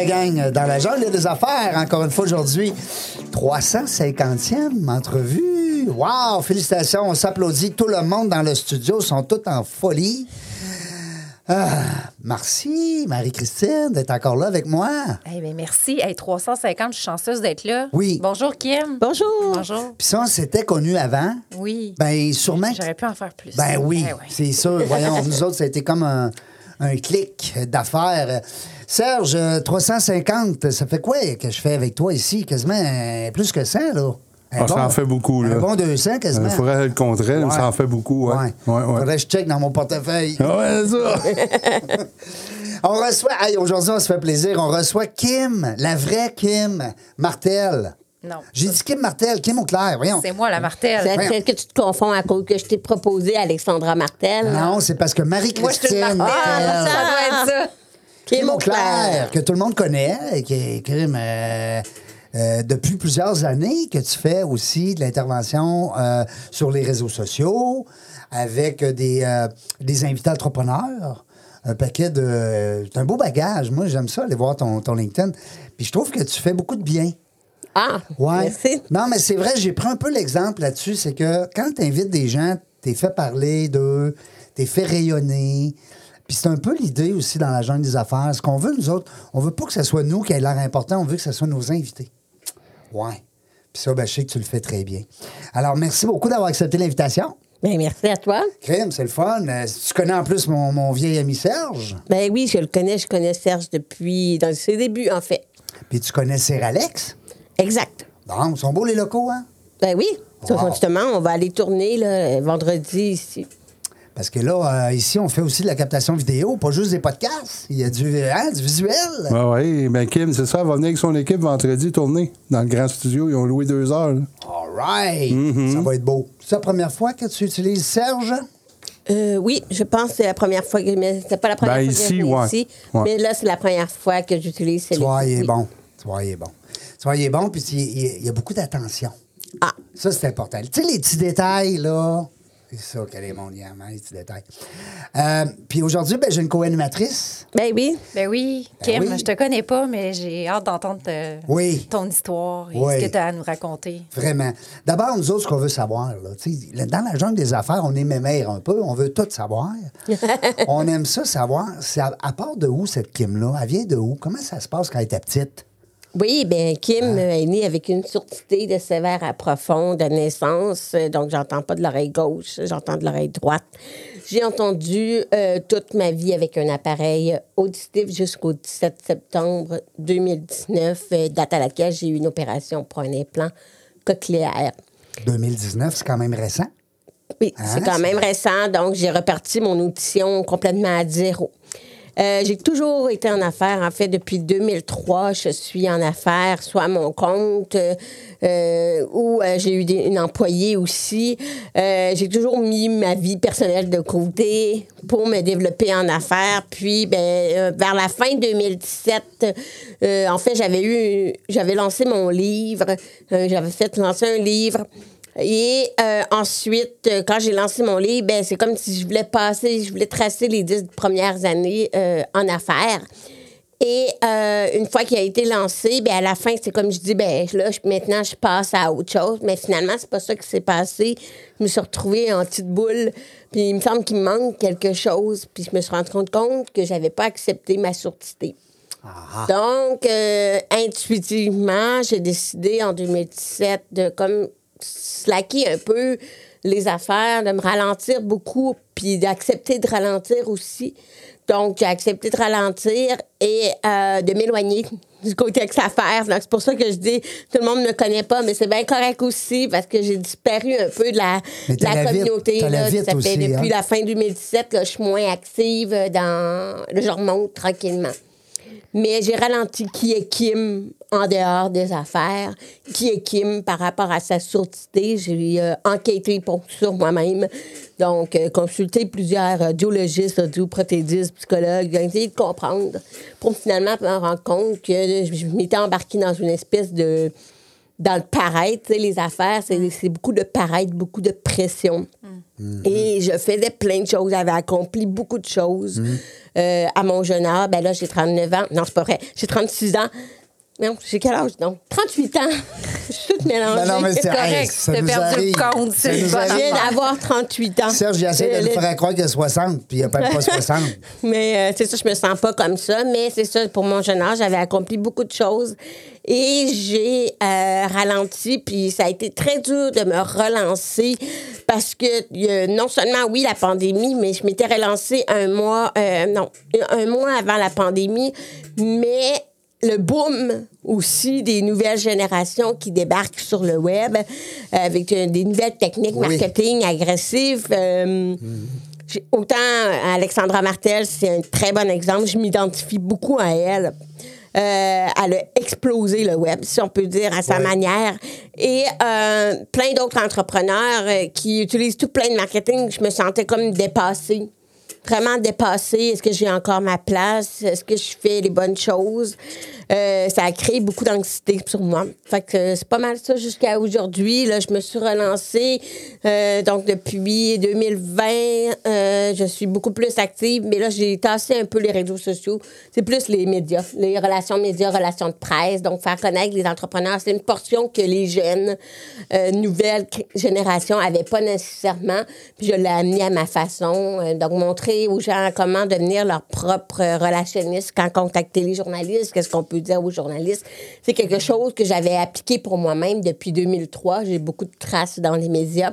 La gang, dans la jungle des affaires, encore une fois aujourd'hui, 350e entrevue. Wow, félicitations, on s'applaudit. Tout le monde dans le studio sont tous en folie. Ah, merci, Marie-Christine, d'être encore là avec moi. Eh bien, merci. Hey, 350, je suis chanceuse d'être là. Oui. Bonjour, Kim. Bonjour. Bonjour. Puis ça, on s'était connu avant. Oui. Ben, sûrement. J'aurais pu en faire plus. Ben oui, ouais. c'est sûr. Voyons, nous autres, ça a été comme un, un clic d'affaires. Serge, euh, 350, ça fait quoi que je fais avec toi ici? Quasiment euh, plus que 100, là? Ah, ça en fait beaucoup, là. Un bon 200, Il quasiment. faudrait le contraire, mais Ouais. ça en fait beaucoup. Ouais. Ouais. Ouais, ouais. Faudrait que je check dans mon portefeuille. Ah ouais, ça. On reçoit, hey, aujourd'hui, on se fait plaisir, on reçoit Kim, la vraie Kim Martel. Non. J'ai dit Kim Martel, Kim Auclair, voyons. C'est moi, la Martelle. C'est peut-être que tu te confonds à cause que je t'ai proposé Alexandra Martel. Non, c'est parce que Moi, je suis Marie-Christine. Martel- ça doit être ça. Kim Auclair, que tout le monde connaît, et qui est Kim, euh, euh, depuis plusieurs années que tu fais aussi de l'intervention euh, sur les réseaux sociaux avec des, des invités entrepreneurs. Un paquet de. C'est un beau bagage. Moi, j'aime ça, aller voir ton, ton LinkedIn. Puis je trouve que tu fais beaucoup de bien. Ah, Ouais. merci. Non, mais c'est vrai, j'ai pris un peu l'exemple là-dessus. C'est que quand tu invites des gens, t'es fait parler d'eux, t'es fait rayonner. Puis c'est un peu l'idée aussi dans la jungle des affaires. Ce qu'on veut, nous autres, on veut pas que ce soit nous qui ait l'air important, on veut que ce soit nos invités. Ouais. Puis ça, ben, je sais que tu le fais très bien. Alors, merci beaucoup d'avoir accepté l'invitation. Ben, merci à toi. Crème, c'est le fun. Euh, tu connais en plus mon, mon vieil ami Serge. Ben oui, je le connais. Je connais Serge depuis dans ses débuts, en fait. Puis tu connais Sir Alex? Exact. Bon, ils sont beaux les locaux, hein? Ben oui. Wow. Justement, on va aller tourner là, vendredi ici. Parce que là, euh, ici, on fait aussi de la captation vidéo, pas juste des podcasts. Il y a du, hein, du visuel. Ouais, ouais. Ben, Kim, c'est ça, elle va venir avec son équipe vendredi tourner dans le grand studio. Ils ont loué deux heures. là. All right. Mm-hmm. Ça va être beau. C'est la première fois que tu utilises Serge? Euh, oui, je pense que c'est la première fois que. Mais c'est pas la première Ben, fois ici, que ouais. ici. Ouais. Mais là, c'est la première fois que j'utilise est oui. bon. Est bon. Est bon, puis il y a beaucoup d'attention. Ah, Ça, c'est important. Tu sais, les petits détails, là. C'est ça qu'elle est mon lien, hein, les petits détails. Euh, puis aujourd'hui, ben, j'ai une co-animatrice. ben oui. Ben oui, Ben Kim, oui. je te connais pas, mais j'ai hâte d'entendre Oui. ton histoire et Oui. ce que tu as à nous raconter. Vraiment. D'abord, nous autres, ce qu'on veut savoir, là, tu sais, là, dans la jungle des affaires, on est mémère un peu, on veut tout savoir. on aime ça savoir. C'est à, à part de où cette Kim-là? Elle vient de où? Comment ça se passe quand elle était petite? Oui, bien, Kim Ah. est née avec une surdité de sévère à profond de naissance. Euh, Donc, j'entends pas de l'oreille gauche, j'entends de l'oreille droite. J'ai entendu euh, toute ma vie avec un appareil auditif jusqu'au 17 septembre 2019, euh, date à laquelle j'ai eu une opération pour un implant cochléaire. 2019, c'est quand même récent? Oui, Hein, c'est quand même récent, donc j'ai reparti mon audition complètement à zéro. Euh, j'ai toujours été en affaires. En fait, depuis 2003, je suis en affaires, soit à mon compte euh, ou euh, j'ai eu une employée aussi. J'ai toujours mis ma vie personnelle de côté pour me développer en affaires. Puis, ben, vers la fin 2017, euh, en fait, j'avais eu, j'avais lancé mon livre. J'avais fait lancer un livre. Et euh, ensuite, euh, quand j'ai lancé mon livre, ben, c'est comme si je voulais passer, je voulais tracer les dix premières années euh, en affaires. Et une fois qu'il a été lancé, ben, à la fin, c'est comme je dis, ben, là, je- maintenant, je passe à autre chose. Mais finalement, c'est pas ça qui s'est passé. Je me suis retrouvée en petite boule. Puis il me semble qu'il me manque quelque chose. Puis je me suis rendu compte, que j'avais pas accepté ma surdité. Donc, euh, intuitivement, j'ai décidé en 2017 de comme slacker un peu les affaires, de me ralentir beaucoup, puis d'accepter de ralentir aussi. Donc, j'ai accepté de ralentir et euh, de m'éloigner du côté avec affaires. Donc, c'est pour ça que je dis, tout le monde ne me connaît pas, mais c'est bien correct aussi parce que j'ai disparu un peu de la, de communauté. là. ça fait depuis hein. la fin 2017, là, je suis moins active dans... là, Je remonte tranquillement. Mais j'ai ralenti qui est Kim en dehors des affaires, qui est Kim par rapport à sa sourdité. J'ai euh, enquêté pour, sur moi-même, donc euh, consulté plusieurs audiologistes, audioprothédistes, psychologues, j'ai essayé de comprendre pour finalement me rendre compte que je m'étais embarquée dans une espèce de dans le paraître, tu sais, les affaires, c'est c'est beaucoup de paraître, beaucoup de pression. Et je faisais plein de choses. J'avais accompli beaucoup de choses euh, à mon jeune âge. Ben là, j'ai 39 ans. Non, c'est pas vrai. J'ai 36 ans. Non, j'ai quel âge? Non, 38 ans. je suis toute mélangée. Ben non, mais c'est correct, hey, ça t'as perdu le compte, Ça c'est. Je viens d'avoir 38 ans. Serge, il essaie Euh, de nous le- faire croire qu'il a 60, puis il n'a pas pas 60. Mais euh, c'est ça, je me sens pas comme ça. Mais c'est ça, pour mon jeune âge, j'avais accompli beaucoup de choses. Et j'ai euh, ralenti, puis ça a été très dur de me relancer parce que euh, non seulement, oui, la pandémie, mais je m'étais relancée un mois, euh, non, un mois avant la pandémie, mais le boom aussi des nouvelles générations qui débarquent sur le web avec des nouvelles techniques Oui. marketing agressives. j'ai- Autant Alexandra Martel, c'est un très bon exemple. Je m'identifie beaucoup à elle. Euh, elle a explosé le web, si on peut dire, à sa Ouais. manière. Et euh, plein d'autres entrepreneurs euh, qui utilisent tout plein de marketing, je me sentais comme dépassée. Vraiment dépassée. Est-ce que j'ai encore ma place? Est-ce que je fais les bonnes choses? Euh, ça a créé beaucoup d'anxiété sur moi. Fait que c'est pas mal ça jusqu'à aujourd'hui. Là, je me suis relancée. euh, donc, depuis 2020, euh, je suis beaucoup plus active. Mais là, j'ai tassé un peu les réseaux sociaux. C'est plus les médias, les relations médias, relations de presse. Donc, faire connaître les entrepreneurs, c'est une portion que les jeunes, nouvelles générations n'avaient pas nécessairement. Puis, je l'ai amené à ma façon. Donc, montrer aux gens comment devenir leur propre relationniste, quand contacter les journalistes, qu'est-ce qu'on peut dire aux journalistes. C'est quelque chose que j'avais appliqué pour moi-même depuis 2003. J'ai beaucoup de traces dans les médias.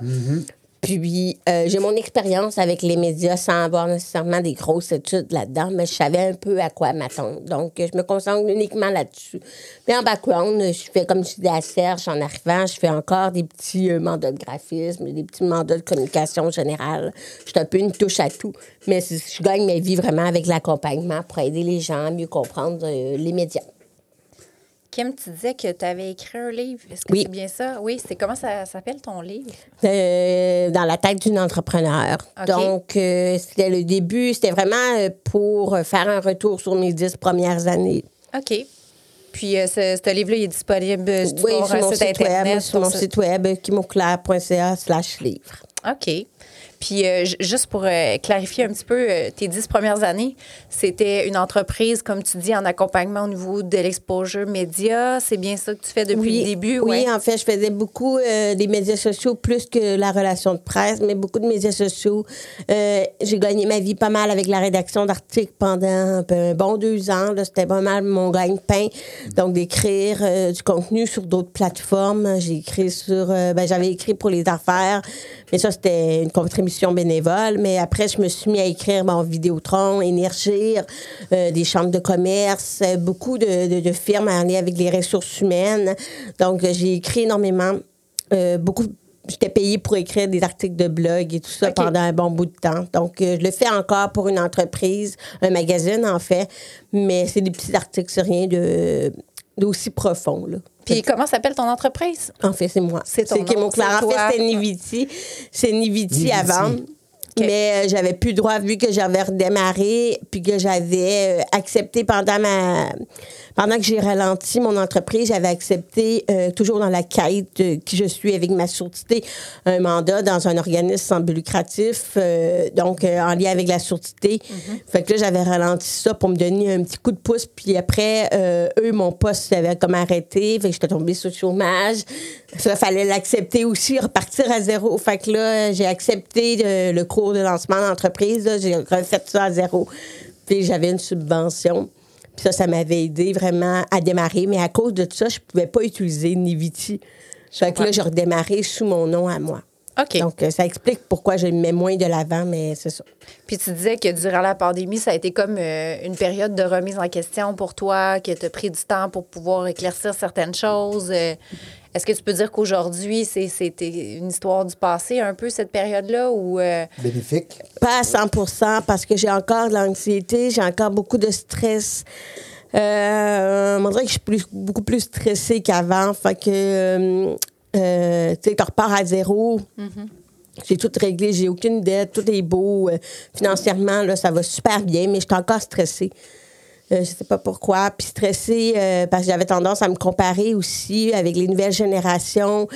Puis, euh, j'ai mon expérience avec les médias sans avoir nécessairement des grosses études là-dedans, mais je savais un peu à quoi m'attendre. Donc, je me concentre uniquement là-dessus. Mais en background, je fais comme je disais à Serge en arrivant, je fais encore des petits euh, mandats de graphisme, des petits mandats de communication générale. Je suis un peu une touche à tout. Mais je gagne ma vie vraiment avec l'accompagnement pour aider les gens à mieux comprendre euh, les médias. Kim, tu disais que tu avais écrit un livre. Est-ce que Oui. c'est bien ça? Oui, c'est comment ça s'appelle ton livre? Euh, dans la tête d'une entrepreneur. Donc, euh, c'était le début, c'était vraiment euh, pour faire un retour sur mes dix premières années. OK. Puis euh, ce, ce livre-là, il est disponible Oui, sur mon site site web, Internet. sur mon site web, kimoclair.ca slash livre. OK. Puis euh, juste pour euh, clarifier un petit peu, euh, tes dix premières années, c'était une entreprise, comme tu dis, en accompagnement au niveau de l'exposure média. C'est bien ça que tu fais depuis le début? Oui, ouais? en fait, je faisais beaucoup des médias sociaux plus que la relation de presse, mais beaucoup de médias sociaux. J'ai gagné ma vie pas mal avec la rédaction d'articles pendant un, bon deux ans. C'était pas mal mon gagne-pain. Donc, d'écrire du contenu sur d'autres plateformes. J'ai écrit sur... ben, j'avais écrit pour les affaires, mais ça, c'était une contribution bénévole. Mais après, je me suis mis à écrire mon Vidéotron, Énergir, euh, des chambres de commerce, euh, beaucoup de, de- de firmes en lien avec les ressources humaines. Donc, euh, j'ai écrit énormément. euh, beaucoup. J'étais payée pour écrire des articles de blog et tout ça pendant un bon bout de temps. Donc, euh, je le fais encore pour une entreprise, un magazine, en fait. Mais c'est des petits articles, c'est rien de d'aussi profond, là. Puis comment s'appelle ton entreprise? En fait, c'est moi. C'est ton C'est nom, mon Clara. c'est En toi. fait, c'était Niviti. C'est Niviti Niviti. avant. Mais euh, j'avais plus le droit vu que j'avais redémarré puis que j'avais euh, accepté pendant ma pendant que j'ai ralenti mon entreprise, j'avais accepté euh, toujours dans la quête qui je suis avec ma sourdité un mandat dans un organisme sans but lucratif euh, donc euh, en lien avec la sourdité. Fait que là j'avais ralenti ça pour me donner un petit coup de pouce puis après euh, eux mon poste avait comme arrêté, fait que j'étais tombée sur le chômage. Ça fallait l'accepter aussi, repartir à zéro. Fait que là, j'ai accepté le cours de lancement d'entreprise. là. J'ai refait ça à zéro. Puis j'avais une subvention. Puis ça, ça m'avait aidé vraiment à démarrer. Mais à cause de ça, je pouvais pas utiliser Niviti. Fait que là, j'ai redémarré sous mon nom à moi. OK. Donc, euh, ça explique pourquoi je mets moins de l'avant, mais c'est ça. Puis tu disais que durant la pandémie, ça a été comme euh, une période de remise en question pour toi, que tu as pris du temps pour pouvoir éclaircir certaines choses. Euh, Est-ce que tu peux dire qu'aujourd'hui, c'est- c'était une histoire du passé un peu, cette période-là? Ou, euh, Bénéfique. Pas à 100% parce que j'ai encore de l'anxiété, j'ai encore beaucoup de stress. Euh, on dirait que je suis plus- beaucoup plus stressée qu'avant. Fait que, euh, euh, tu sais, tu repars à zéro. J'ai tout réglé, j'ai aucune dette, tout est beau. Euh, financièrement, là, ça va super bien, mais je suis encore stressée. Euh, je sais pas pourquoi. Puis stressée euh, parce que j'avais tendance à me comparer aussi avec les nouvelles générations.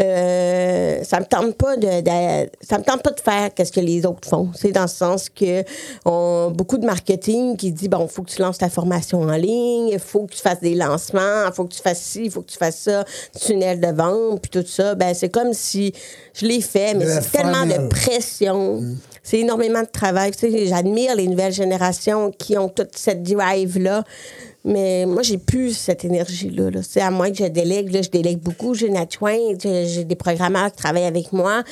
Euh, ça me tente pas de, de- ça me tente pas de faire qu'est-ce que les autres font. C'est dans le sens que on beaucoup de marketing qui dit bon, faut que tu lances ta formation en ligne, il faut que tu fasses des lancements, il faut que tu fasses ci, il faut que tu fasses ça, tunnel de vente puis tout ça. Ben c'est comme si je l'ai fait, mais c'est tellement de pression. C'est énormément de travail. Tu sais, j'admire les nouvelles générations qui ont toute cette drive-là. Mais moi, j'ai plus cette énergie-là. à moi que je délègue. Là, je délègue beaucoup. J'ai une adjointe, j'ai des programmeurs qui travaillent avec moi.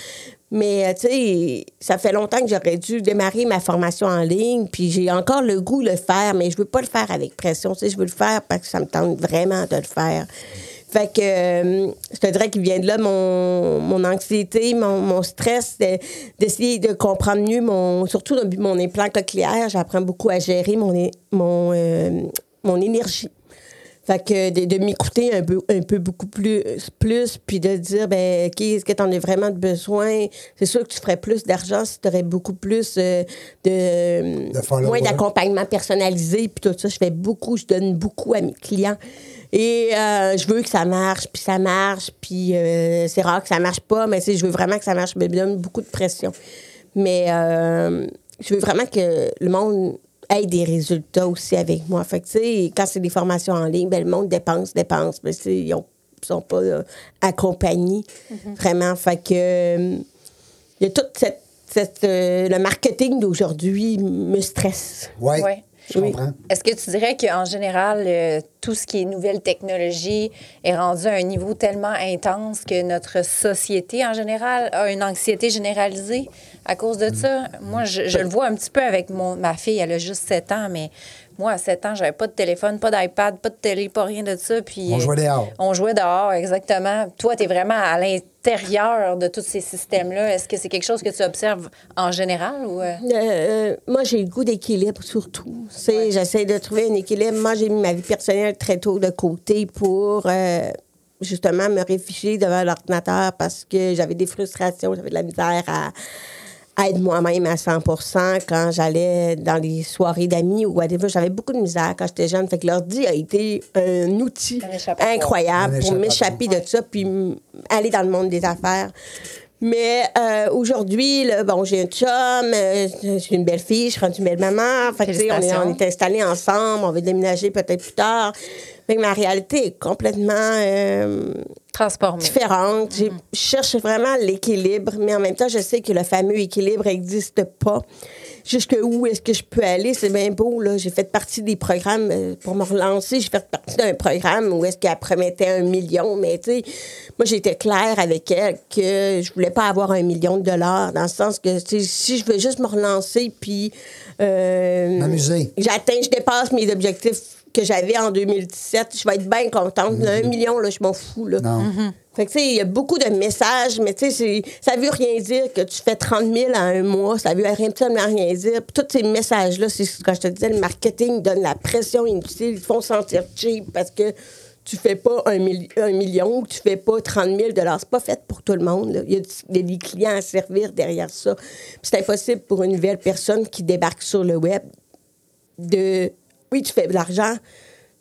Mais, euh, tu sais, ça fait longtemps que j'aurais dû démarrer ma formation en ligne. Puis j'ai encore le goût de le faire, mais je veux pas le faire avec pression. Tu sais, je veux le faire parce que ça me tente vraiment de le faire. Fait que euh, je te dirais qu'il vient de là mon, mon anxiété, mon, mon stress, de- d'essayer de comprendre mieux mon. Surtout mon implant cochléaire, j'apprends beaucoup à gérer mon, mon, euh, mon énergie. Fait que de, de m'écouter un peu, un peu beaucoup plus, plus puis de dire, ben, OK, est-ce que tu en as vraiment besoin? C'est sûr que tu ferais plus d'argent si tu aurais beaucoup plus euh, de. De moins d'accompagnement personnalisé, puis tout ça. Je fais beaucoup, je donne beaucoup à mes clients. Et euh, je veux que ça marche, puis ça marche, puis euh, c'est rare que ça marche pas, mais tu sais, je veux vraiment que ça marche, mais me donne beaucoup de pression. Mais euh, je veux vraiment que le monde ait des résultats aussi avec moi. Fait que, tu sais, quand c'est des formations en ligne, ben, le monde dépense, dépense, mais tu sais, ils ne sont pas accompagnés, vraiment. Fait que, euh, il y a toute cette. cette, euh, le marketing d'aujourd'hui me stresse. Oui, Ouais. Je Oui. comprends. Est-ce que tu dirais qu'en général, euh, tout ce qui est nouvelle technologie est rendu à un niveau tellement intense que notre société en général a une anxiété généralisée à cause de ça? Moi, je, je le vois un petit peu avec mon, ma fille, elle a juste 7 ans, mais moi, à 7 ans, j'avais pas de téléphone, pas d'iPad, pas de télé, pas rien de ça. Puis, On euh, jouait dehors. On jouait dehors, exactement. Toi, tu es vraiment à l'intérieur de tous ces systèmes-là. Est-ce que c'est quelque chose que tu observes en général ou... euh? Euh, moi, j'ai le goût d'équilibre surtout. J'essaie de trouver un équilibre. Moi, j'ai mis ma vie personnelle très tôt de côté pour euh, justement me réfugier devant l'ordinateur parce que j'avais des frustrations, j'avais de la misère à être moi-même à 100% quand j'allais dans les soirées d'amis ou whatever. J'avais beaucoup de misère quand j'étais jeune. Fait que l'ordi a été un outil incroyable pour m'échapper de ça puis aller dans le monde des affaires. Mais euh, aujourd'hui, là, bon, j'ai un chum, euh, j'ai une belle fille, je suis rendue une belle maman. Fait que, tu sais, on est, Félicitations. on est installés ensemble, on va déménager peut-être plus tard. Mais ma réalité est complètement euh, différente. J'ai- Je cherche vraiment l'équilibre, mais en même temps, je sais que le fameux équilibre n'existe pas. Jusque où est-ce que je peux aller? C'est bien beau, là. J'ai fait partie des programmes euh, pour me relancer. J'ai fait partie d'un programme où est-ce qu'elle promettait un million, mais tu sais, moi, j'étais claire avec elle que je voulais pas avoir un million de dollars, dans le sens que, tu sais, si je veux juste me relancer, puis... euh, M'amuser. J'atteins, je dépasse mes objectifs que j'avais en 2017. Je vais être bien contente. Là, Un million, là, je m'en fous. Là. Non. Fait que, tu sais, il y a beaucoup de messages, mais tu sais, c'est- ça veut rien dire que tu fais 30 000 à un mois. Ça veut rien, absolument rien dire. Puis tous ces messages-là, c'est ce que je te disais, le marketing donne la pression inutile. Ils font sentir cheap parce que tu fais pas un, milli- un million ou tu fais pas 30 000 C'est pas fait pour tout le monde. là. Il y a, des clients à servir derrière ça. Puis c'est impossible pour une nouvelle personne qui débarque sur le web de oui, tu fais de l'argent,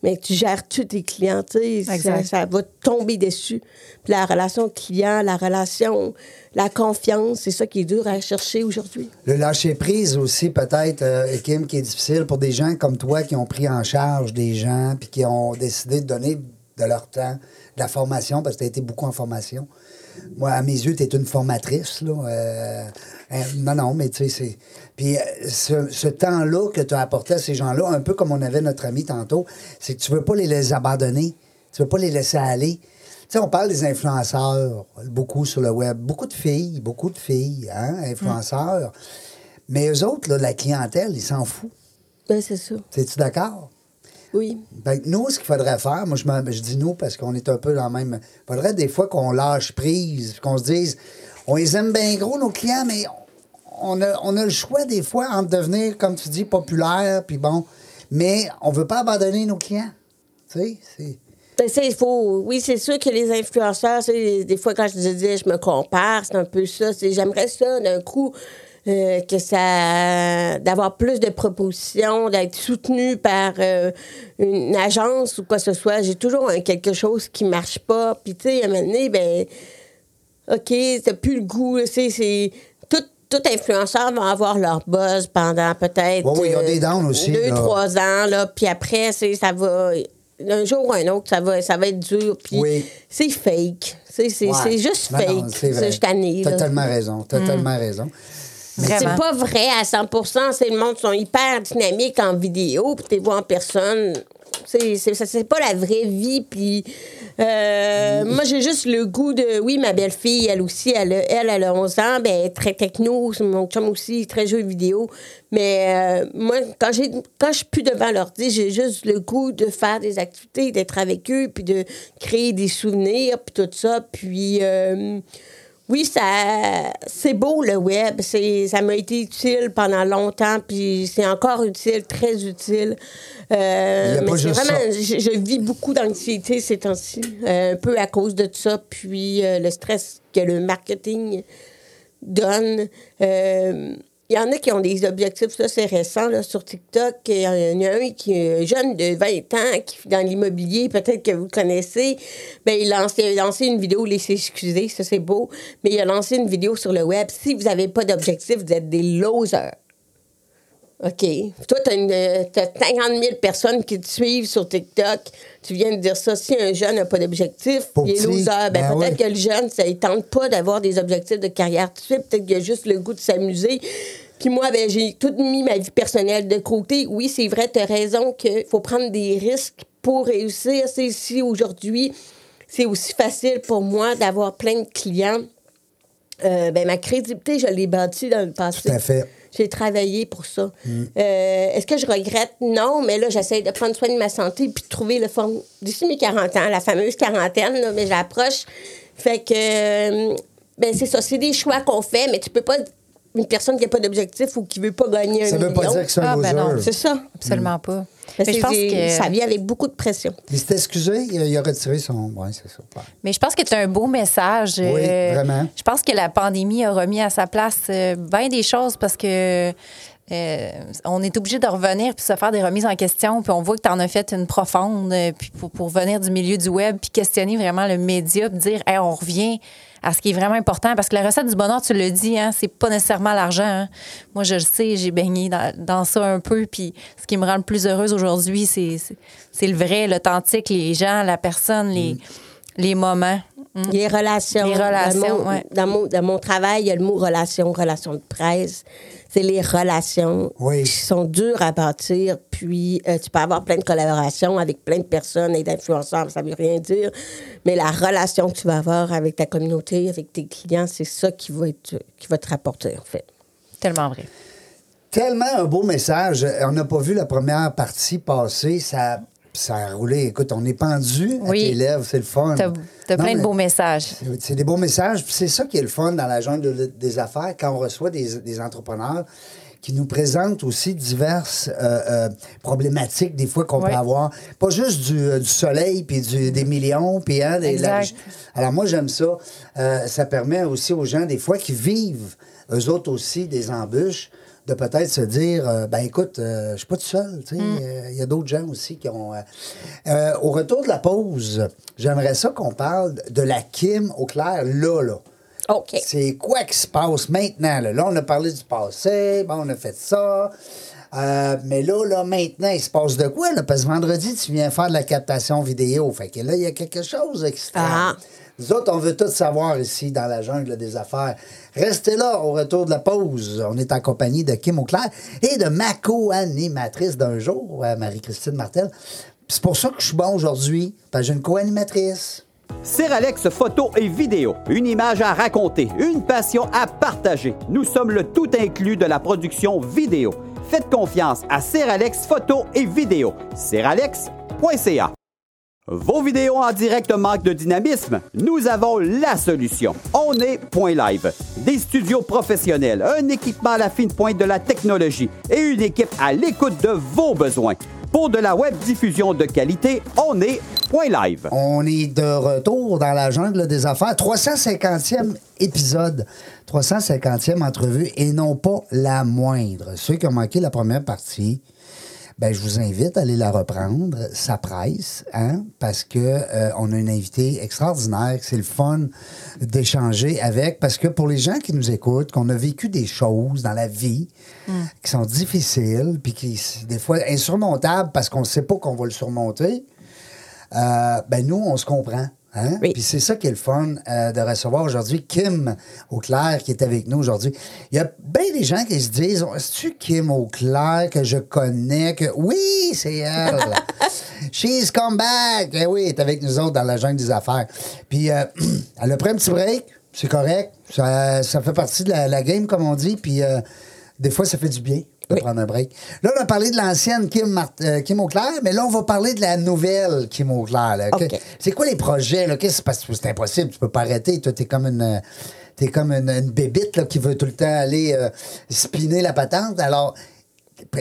mais tu gères tous tes clients, tu sais, ça, ça va te tomber dessus. Puis la relation client, la relation, la confiance, c'est ça qui est dur à chercher aujourd'hui. Le lâcher prise aussi, peut-être, euh, Kim, qui est difficile pour des gens comme toi qui ont pris en charge des gens puis qui ont décidé de donner de leur temps, de la formation, parce que tu as été beaucoup en formation. Moi, à mes yeux, tu es une formatrice. Là, euh, hein, non, non, mais tu sais, c'est. Puis euh, ce, ce temps-là que tu as apporté à ces gens-là, un peu comme on avait notre ami tantôt, c'est que tu veux pas les, les abandonner. Tu veux pas les laisser aller. sais, on parle des influenceurs, beaucoup sur le web. Beaucoup de filles, beaucoup de filles, hein, influenceurs. Mais eux autres, là, la clientèle, ils s'en foutent. Ben, c'est ça. Es-tu d'accord? Oui. Ben, nous, ce qu'il faudrait faire, moi, je, me- je dis nous parce qu'on est un peu dans le même. Il faudrait des fois qu'on lâche prise, qu'on se dise, on les aime bien gros, nos clients, mais on a, on a le choix des fois entre devenir, comme tu dis, populaire, puis bon, mais on veut pas abandonner nos clients. Tu sais, c'est. Ben, c'est- il faut, oui, c'est sûr que les influenceurs, des fois, quand je disais je me compare, c'est un peu ça. J'aimerais ça d'un coup. Euh, que ça d'avoir plus de propositions, d'être soutenu par euh, une agence ou quoi que ce soit. J'ai toujours quelque chose qui marche pas. Puis tu sais, à un moment donné, ben OK, t'as plus le goût. C'est, c'est, tout, tout influenceur va avoir leur buzz pendant peut-être. Ont euh, des downs aussi, Deux, là. trois ans, là. Puis après, c'est, ça va. Un jour ou un autre, ça va, ça va être dur. Puis Oui. c'est fake. C'est, c'est, Ouais. c'est juste Non, fake. non, c'est je t'année, T'as là. tellement raison. T'as tellement raison. C'est pas vrai à 100 C'est le monde sont hyper dynamiques en vidéo, puis t'es vois en personne. C'est c'est- ça, c'est pas la vraie vie. Puis euh, moi, j'ai juste le goût de. Oui, ma belle-fille, elle aussi, elle, a- elle, elle a 11 ans, ben, elle est très techno. Mon chum aussi, très jeu vidéo. Mais euh, moi, quand, j'ai quand je suis plus devant l'ordi, j'ai juste le goût de faire des activités, d'être avec eux, puis de créer des souvenirs, puis tout ça. Puis. euh, oui, ça, c'est beau le web. C'est, ça m'a été utile pendant longtemps, puis c'est encore utile, très utile. Euh, mais c'est vraiment, je, je vis beaucoup d'anxiété ces temps-ci, euh, un peu à cause de ça, puis euh, le stress que le marketing donne. Euh, il y en a qui ont des objectifs, ça c'est récent, là, sur TikTok. Il y en a un qui est un jeune de 20 ans qui dans l'immobilier, peut-être que vous le connaissez. Il, lance- il a lancé une vidéo, laissez excuser, ça c'est beau, mais il a lancé une vidéo sur le web. Si vous n'avez pas d'objectif, vous êtes des losers. OK. Toi, tu as, 50 000 personnes qui te suivent sur TikTok. Tu viens de dire ça. Si un jeune n'a pas d'objectif, il est loser. Ben, ben peut-être ouais. que le jeune, ça ne tente pas d'avoir des objectifs de carrière tout de suite. Peut-être qu'il a juste le goût de s'amuser. Puis moi, ben, j'ai tout mis ma vie personnelle de côté. Oui, c'est vrai, tu as raison qu'il faut prendre des risques pour réussir. C'est si aujourd'hui, c'est aussi facile pour moi d'avoir plein de clients. Euh, ben, ma crédibilité, je l'ai bâtie dans le passé. Tout à fait. J'ai travaillé pour ça. Mm. Euh, Est-ce que je regrette? Non, mais là, j'essaie de prendre soin de ma santé puis de trouver le fond. D'ici mes 40 ans, la fameuse quarantaine, là, mais j'approche. Fait que, euh, ben, c'est ça, c'est des choix qu'on fait, mais tu peux pas. Une personne qui n'a pas d'objectif ou qui veut pas gagner un Ça veut pas million, dire que c'est un Ah, ben non. C'est ça. Absolument pas. Mais je que pense que ça vient avec beaucoup de pression. Il s'est excusé, il a, il a retiré son. Oui, c'est ça. Ouais. Mais je pense que c'est un beau message. Oui, Euh, vraiment. Je pense que la pandémie a remis à sa place euh, bien des choses parce que euh, on est obligé de revenir puis se faire des remises en question. Puis on voit que tu en as fait une profonde puis pour, pour venir du milieu du web puis questionner vraiment le média puis dire Hey, on revient à ce qui est vraiment important parce que la recette du bonheur, tu le dis, hein, c'est pas nécessairement l'argent. hein. Moi, je le sais, j'ai baigné dans, dans ça un peu. Puis ce qui me rend le plus heureuse aujourd'hui, c'est le vrai, l'authentique, les gens, la personne, les, les moments. Mm. Les relations. Les relations, Dans mon, ouais. dans, mon, dans mon travail, il y a le mot relation, relation de presse. C'est les relations Oui. qui sont dures à bâtir. Puis, euh, tu peux avoir plein de collaborations avec plein de personnes et d'influenceurs, ça veut rien dire. Mais la relation que tu vas avoir avec ta communauté, avec tes clients, c'est ça qui va, être, qui va te rapporter, en fait. Tellement vrai. Tellement un beau message. On n'a pas vu la première partie passer. Ça, ça a roulé. Écoute, on est pendu à Oui. tes lèvres. C'est le fun. T'as as plein de beaux messages. c'est- des beaux messages. Puis c'est ça qui est le fun dans la jungle de- des affaires quand on reçoit des, des entrepreneurs qui nous présentent aussi diverses euh, euh, problématiques des fois qu'on Oui. peut avoir. Pas juste du, euh, du soleil puis des millions puis hein, des Exact. Alors moi j'aime ça. Ça permet aussi aux gens des fois qui vivent eux autres aussi des embûches de peut-être se dire euh, ben écoute euh, je suis pas tout seul tu sais Mm. euh, il y a d'autres gens aussi qui ont euh, euh, au retour de la pause j'aimerais ça qu'on parle de la Kim au clair là là OK. c'est quoi qui se passe maintenant? Là? Là, on a parlé du passé, bon, on a fait ça. Euh, mais là, là, maintenant, il se passe de quoi? Là? Parce que vendredi, tu viens faire de la captation vidéo. Fait que là, il y a quelque chose qui se trame. Ah. Nous autres, on veut tout savoir ici dans la jungle des affaires. Restez là au retour de la pause. On est en compagnie de Kim Auclair et de ma co-animatrice d'un jour, euh, Marie-Christine Martel. C'est pour ça que je suis bon aujourd'hui, parce que j'ai une co-animatrice. Seralex photo et vidéo, une image à raconter, une passion à partager. Nous sommes le tout inclus de la production vidéo. Faites confiance à Seralex photo et vidéo. Seralex.ca. Vos vidéos en direct manquent de dynamisme? Nous avons la solution. On est Point Live. Des studios professionnels, un équipement à la fine pointe de la technologie et une équipe à l'écoute de vos besoins. Pour de la web diffusion de qualité, on est Point Live. On est de retour dans la jungle des affaires. 350e épisode, 350e entrevue et non pas la moindre. Ceux qui ont manqué la première partie, ben, je vous invite à aller la reprendre. Ça presse, hein, parce que euh, on a une invitée extraordinaire. C'est le fun d'échanger avec, parce que pour les gens qui nous écoutent, qu'on a vécu des choses dans la vie qui sont difficiles, puis qui des fois insurmontables parce qu'on ne sait pas qu'on va le surmonter. Euh, ben nous, on se comprend. Hein? Oui. Puis c'est ça qui est le fun euh, de recevoir aujourd'hui Kim Auclair qui est avec nous aujourd'hui. Il y a bien des gens qui se disent Est-ce Kim Auclair que je connais que Oui, c'est elle. She's come back. Eh oui, elle est avec nous autres dans la jungle des affaires. Puis euh, elle a pris un petit break, c'est correct. Ça, ça fait partie de la, la game, comme on dit. Puis euh, des fois, ça fait du bien Oui. prendre un break. Là, on a parlé de l'ancienne Kim, euh, Kim Auclair, mais là, on va parler de la nouvelle Kim Auclair. C'est quoi les projets? Là? Qu'est-ce- que c'est impossible, tu peux pas arrêter. Toi, t'es comme une. euh, T'es comme une, une bébite là, qui veut tout le temps aller euh, spinner la patente. Alors,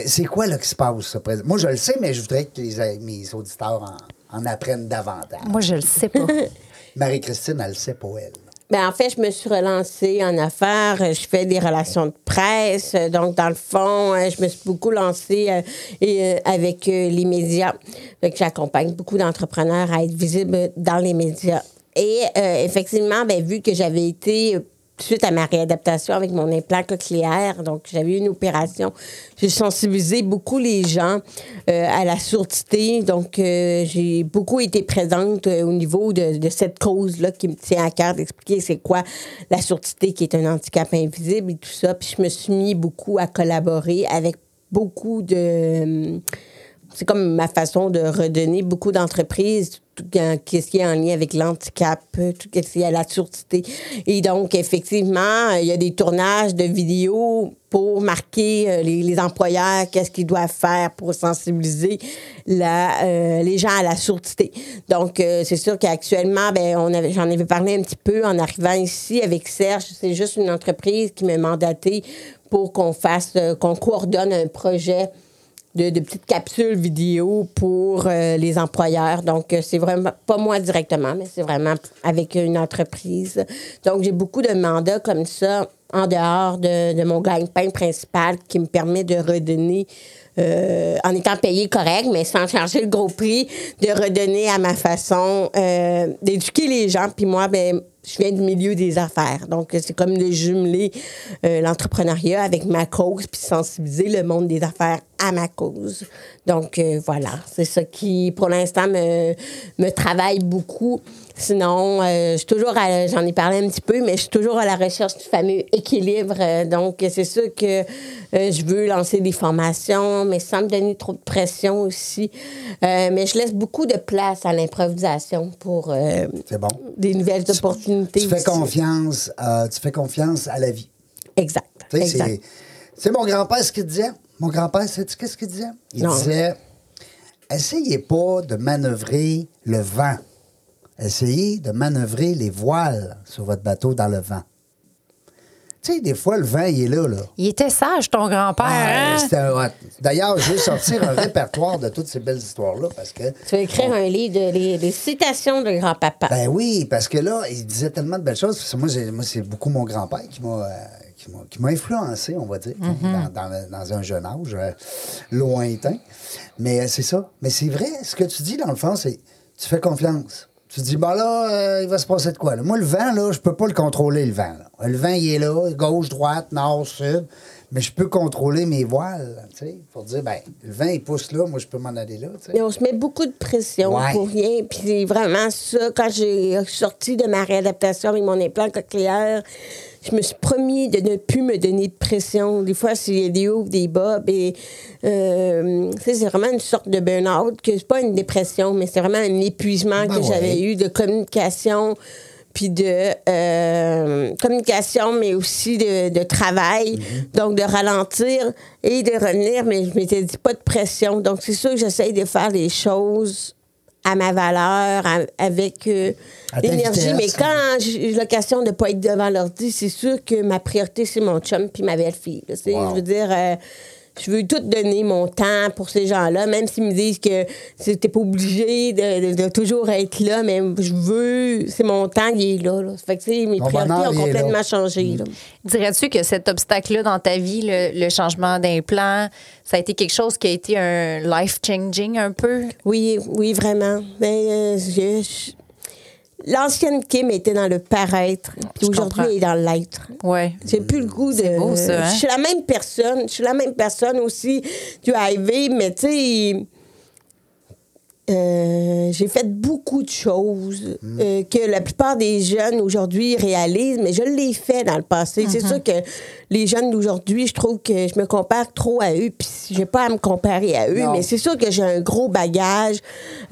c'est quoi là, qui se passe? Moi, je le sais, mais je voudrais que les, mes auditeurs en, en apprennent davantage. Moi, je le sais pas. Marie-Christine, elle le sait pas, elle. Ben, en fait, je me suis relancée en affaires. Euh, Je fais des relations de presse. Euh, Donc, dans le fond, euh, je me suis beaucoup lancée avec les médias. Que j'accompagne beaucoup d'entrepreneurs à être visibles dans les médias. Et euh, effectivement, ben, vu que j'avais été suite à ma réadaptation avec mon implant cochléaire, donc j'avais eu une opération, j'ai sensibilisé beaucoup les gens euh, à la surdité. Donc, euh, j'ai beaucoup été présente euh, au niveau de, de cette cause-là qui me tient à cœur d'expliquer c'est quoi la surdité qui est un handicap invisible et tout ça. Puis je me suis mis beaucoup à collaborer avec beaucoup de c'est comme ma façon de redonner beaucoup d'entreprises tout qu'est-ce qui est en lien avec l'handicap, tout ce qui est à la surdité. Et donc, effectivement, il y a des tournages de vidéos pour marquer euh, les, employeurs qu'est-ce qu'ils doivent faire pour sensibiliser euh, les gens à la surdité. Donc, euh, c'est sûr qu'actuellement, ben, j'en avais parlé un petit peu en arrivant ici avec Serge. C'est juste une entreprise qui m'a mandaté pour qu'on fasse, qu'on coordonne un projet de, petites capsules vidéo pour euh, les employeurs. Donc, euh, c'est vraiment pas moi directement, mais c'est vraiment avec une entreprise. Donc, j'ai beaucoup de mandats comme ça en dehors de, de mon gagne-pain principal qui me permet de redonner euh, en étant payé correct, mais sans charger le gros prix, de redonner à ma façon, d'éduquer les gens. Puis moi, ben, je viens du milieu des affaires. Donc, c'est comme de jumeler euh, l'entrepreneuriat avec ma cause, puis sensibiliser le monde des affaires à ma cause. Donc, euh, voilà, c'est ça qui, pour l'instant, me, me travaille beaucoup. Sinon, euh, je suis toujours, j'en ai parlé un petit peu, mais je suis toujours à la recherche du fameux équilibre. Euh, donc, c'est sûr que euh, je veux lancer des formations, mais sans me donner trop de pression aussi. Mais je laisse beaucoup de place à l'improvisation pour bon. des nouvelles opportunités. Tu fais aussi. confiance, tu fais confiance à la vie. Exact. Tu sais, exact. c'est- C'est mon grand-père ce qu'il disait. Mon grand-père, sais-tu qu'est-ce qu'il disait? Il Non. disait Essayez pas de manœuvrer le vent. Essayez de manœuvrer les voiles sur votre bateau dans le vent. Tu sais, des fois, le vent, il est là, là. Il était sage, ton grand-père. Ah, hein? c'était hot. D'ailleurs, je vais sortir un répertoire de toutes ces belles histoires-là parce que. Tu vas écrire un livre de les, les citations de grand-papa. Ben oui, parce que là, il disait tellement de belles choses. Parce que moi, moi, c'est beaucoup mon grand-père qui m'a. euh, qui m'a- qui m'a influencé, on va dire, dans, dans le- dans un jeune âge euh, lointain. Mais euh, c'est ça. Mais c'est vrai, ce que tu dis, dans le fond, c'est tu fais confiance. Tu dis, ben là, euh, il va se passer de quoi? là? Moi, le vent, là, je peux pas le contrôler, le vent. là. Le vent, il est là, gauche, droite, nord, sud. Mais je peux contrôler mes voiles, tu sais, pour dire, ben, le vent, il pousse là, moi, je peux m'en aller là, tu sais. On se met beaucoup de pression Ouais. pour rien. Puis c'est vraiment ça. Quand j'ai sorti de ma réadaptation avec mon implant cochléaire, je me suis promis de ne plus me donner de pression. Des fois, c'est des hauts, des bas. Et, euh, tu sais, c'est vraiment une sorte de burn-out. que C'est pas une dépression, mais c'est vraiment un épuisement Ben que ouais. j'avais eu de communication puis de euh, communication, mais aussi de, de travail. Donc, de ralentir et de revenir, mais je m'étais dit pas de pression. Donc, c'est sûr que j'essaye de faire les choses à ma valeur, à- avec euh, l'énergie. vitesse. Mais quand j'ai l'occasion de pas être devant l'ordi, c'est sûr que ma priorité, c'est mon chum puis ma belle-fille. Wow. Je veux dire... euh, je veux tout donner mon temps pour ces gens-là, même s'ils me disent que t'es pas obligé de, de- de toujours être là, mais je veux, c'est mon temps qui est là. là. Ça Fait que, tu sais, mes Mon priorités bonheur, ont il complètement là. changé. là. Dirais-tu que cet obstacle-là dans ta vie, le, le changement d'implant, ça a été quelque chose qui a été un life-changing un peu? Oui, oui, vraiment. Mais, euh, je- je- L'ancienne Kim était dans le paraître, puis aujourd'hui, elle est dans l'être. Ouais. J'ai plus le goût de. beau, ça, hein? Je suis la même personne. Je suis la même personne aussi du HIV, mais tu sais. Euh, j'ai fait beaucoup de choses euh, que la plupart des jeunes aujourd'hui réalisent, mais je l'ai fait dans le passé. C'est sûr que les jeunes d'aujourd'hui, je trouve que je me compare trop à eux, puis j'ai pas à me comparer à eux, Non. mais c'est sûr que j'ai un gros bagage.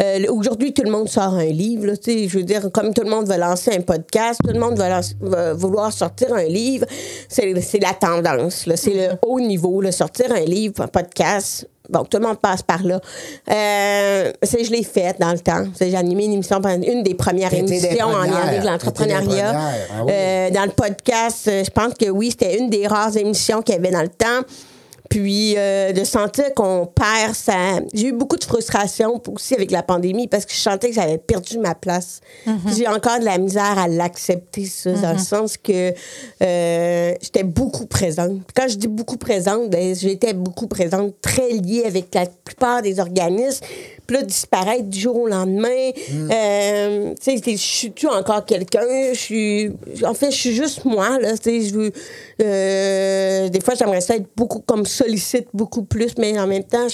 Euh, aujourd'hui, tout le monde sort un livre. là, tu sais, je veux dire, comme tout le monde veut lancer un podcast, tout le monde va, lancer- va vouloir sortir un livre. C'est la tendance. C'est le haut niveau. là, sortir un livre, un podcast. Bon, tout le monde passe par là. Euh, je l'ai fait dans le temps. J'ai animé une émission, une des premières émissions en lien avec l'entrepreneuriat. Ah oui. Euh, dans le podcast, je pense que oui, c'était une des rares émissions qu'il y avait dans le temps. Puis euh, de sentir qu'on perd sa. J'ai eu beaucoup de frustration aussi avec la pandémie parce que je sentais que j'avais perdu ma place. Puis J'ai encore de la misère à l'accepter, ça, dans le sens que euh, j'étais beaucoup présente. Puis Quand je dis beaucoup présente, ben, j'étais beaucoup présente, très liée avec la plupart des organismes. Puis là, disparaître du jour au lendemain. euh, tu sais, je suis-tu encore quelqu'un? Je suis. En fait, je suis juste moi, là. Tu sais, je veux. euh, des fois, j'aimerais ça être beaucoup comme sollicite, beaucoup plus, mais en même temps,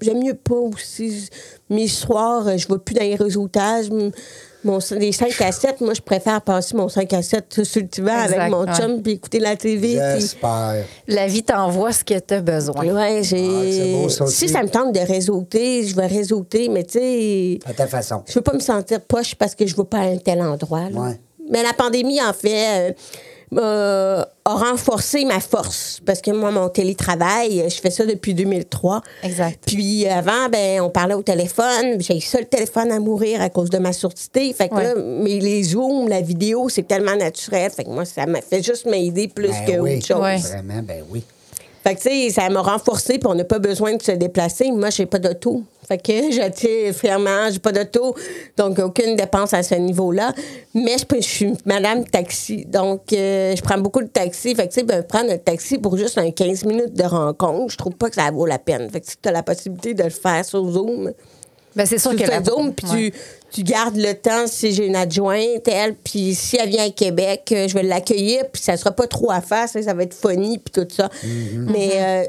j'aime mieux pas aussi. Mes soirs, je vais plus dans les réseautages. Mon, les 5 à 7, moi, je préfère passer mon 5 à 7 sur le divan Exact, avec mon ouais. chum puis écouter la TV. La vie t'envoie ce que tu as besoin. J'ai. Ah, c'est beau, ça si ça me tente de réseauter, je vais réseauter, mais tu sais, À ta façon. je veux pas me sentir poche parce que je vais pas à un tel endroit. là. Ouais. Mais la pandémie, en fait, euh, euh, a renforcé ma force. Parce que moi, mon télétravail, je fais ça depuis 2003. Exact. Puis avant, ben, on parlait au téléphone. J'ai eu ça le téléphone à mourir à cause de ma surdité. Fait que Ouais. là, mais les zooms, la vidéo, c'est tellement naturel. Fait que moi, ça m'a fait juste m'aider plus Ben que oui. autre chose. Ouais. Vraiment, ben oui. Fait que, tu sais, ça m'a renforcé, puis on n'a pas besoin de se déplacer. Moi, j'ai pas d'auto. Fait que je tiens fermement, j'ai pas d'auto, donc aucune dépense à ce niveau-là. Mais je, peux- je suis madame taxi, donc euh, je prends beaucoup de taxi. Fait que, tu sais, ben, prendre un taxi pour juste un 15 minutes de rencontre, je trouve pas que ça vaut la peine. Fait que si tu as la possibilité de le faire sur Zoom, Ben, c'est sûr tu que fais la... Zoom, puis Ouais. tu, tu gardes le temps si j'ai une adjointe, elle, puis si elle vient à Québec, euh, je vais l'accueillir, puis ça sera pas trop à faire, ça, ça va être funny, puis tout ça. Mais euh,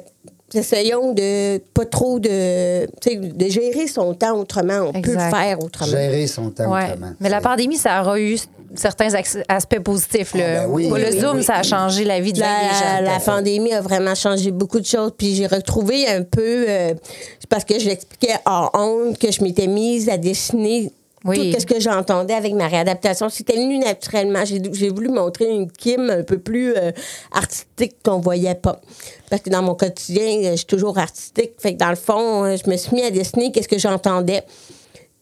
essayons de pas trop de, tu sais, de gérer son temps autrement. On peut le faire autrement. Gérer son temps Ouais. autrement. Mais la pandémie, ça aura eu certains aspects positifs. Là. Ah, ben oui, le oui, Zoom, oui. ça a changé la vie de La, gens. la pandémie a vraiment changé beaucoup de choses. Puis j'ai retrouvé un peu, euh, parce que je l'expliquais en honte, que je m'étais mise à dessiner Oui. tout ce que j'entendais avec ma réadaptation. C'était venu naturellement. J'ai voulu montrer une Kim un peu plus euh, artistique qu'on voyait pas. Parce que dans mon quotidien, euh, je suis toujours artistique. Fait que dans le fond, euh, je me suis mis à dessiner qu'est-ce que j'entendais.